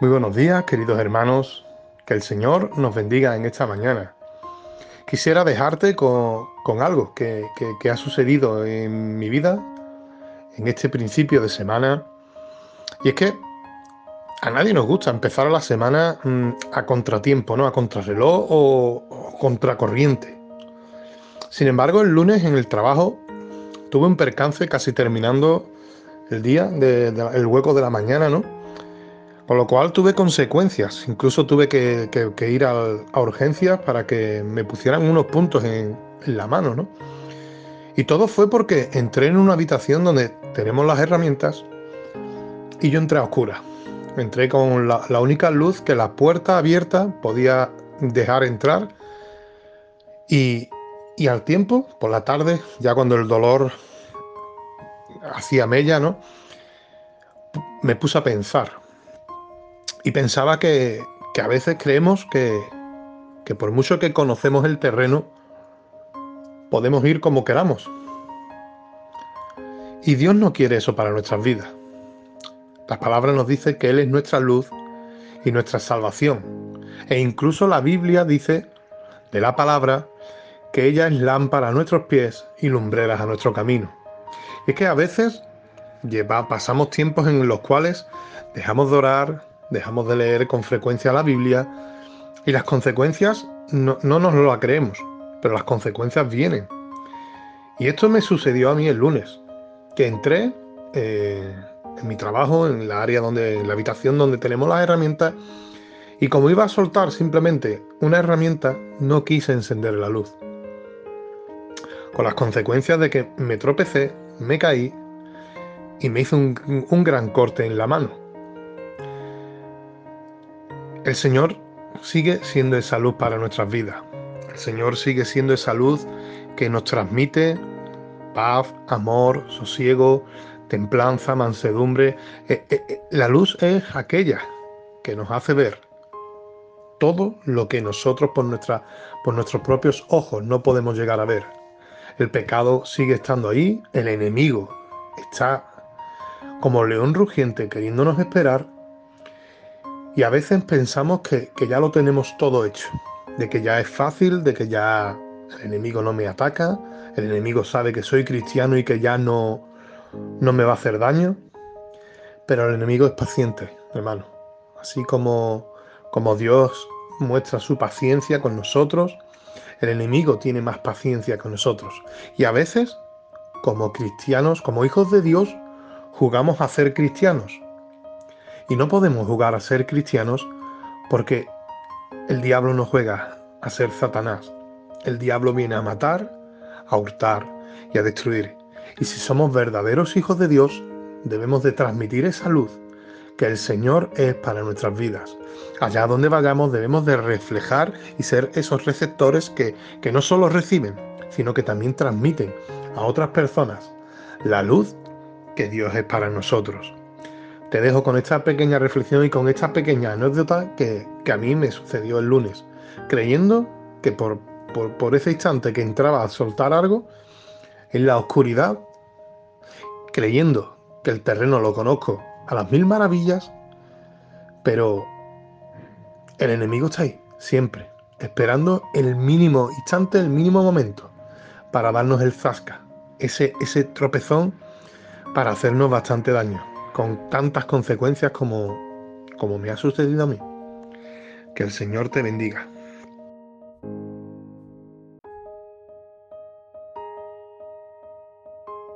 Muy buenos días, queridos hermanos. Que el Señor nos bendiga en esta mañana. Quisiera dejarte con, algo que, ha sucedido en mi vida en este principio de semana. Y es que a nadie nos gusta empezar la semana mm, a contratiempo, ¿no? A contrarreloj o, contracorriente. Sin embargo, el lunes en el trabajo tuve un percance casi terminando el día, el hueco de la mañana, ¿no? Con lo cual tuve consecuencias, incluso tuve que, ir a, urgencias para que me pusieran unos puntos en, la mano, ¿no? Y todo fue porque entré en una habitación donde tenemos las herramientas y yo entré a oscuras. Entré con la, única luz que la puerta abierta podía dejar entrar y, y al tiempo, por la tarde, ya cuando el dolor hacía mella, ¿no? Me puse a pensar y pensaba que, a veces creemos que, que por mucho que conocemos el terreno, podemos ir como queramos. Y Dios no quiere eso para nuestras vidas. La palabra nos dice que Él es nuestra luz y nuestra salvación. E incluso la Biblia dice de la palabra que ella es lámpara a nuestros pies y lumbreras a nuestro camino. Y es que a veces lleva, pasamos tiempos en los cuales dejamos de orar, dejamos de leer con frecuencia la Biblia y las consecuencias no, nos lo creemos, pero las consecuencias vienen. Y esto me sucedió a mí el lunes, que entré eh, en mi trabajo, en la área donde, en la habitación donde tenemos las herramientas, y como iba a soltar simplemente una herramienta, no quise encender la luz. Con las consecuencias de que me tropecé, me caí y me hizo un gran corte en la mano. El Señor sigue siendo esa luz para nuestras vidas. El Señor sigue siendo esa luz que nos transmite paz, amor, sosiego, templanza, mansedumbre. Eh, eh, eh, la luz es aquella que nos hace ver todo lo que nosotros por, por nuestros propios ojos no podemos llegar a ver. El pecado sigue estando ahí, el enemigo está como león rugiente queriéndonos esperar y a veces pensamos que, ya lo tenemos todo hecho, de que ya es fácil, de que ya el enemigo no me ataca, el enemigo sabe que soy cristiano y que ya no, no me va a hacer daño. Pero el enemigo es paciente, hermano. Así como, como Dios muestra su paciencia con nosotros, el enemigo tiene más paciencia con nosotros. Y a veces, como cristianos, como hijos de Dios, jugamos a ser cristianos. Y no podemos jugar a ser cristianos porque el diablo no juega a ser Satanás. El diablo viene a matar, a hurtar y a destruir. Y si somos verdaderos hijos de Dios, debemos de transmitir esa luz que el Señor es para nuestras vidas. Allá donde vayamos debemos de reflejar y ser esos receptores que, que no solo reciben, sino que también transmiten a otras personas la luz que Dios es para nosotros te dejo con esta pequeña reflexión y con esta pequeña anécdota que, a mí me sucedió el lunes, creyendo que por, por, ese instante que entraba a soltar algo, en la oscuridad, creyendo que el terreno lo conozco a las mil maravillas, pero el enemigo está ahí, siempre, esperando el mínimo instante, el mínimo momento, para darnos el zasca, ese, ese tropezón para hacernos bastante daño con tantas consecuencias como, como me ha sucedido a mí. Que el Señor te bendiga.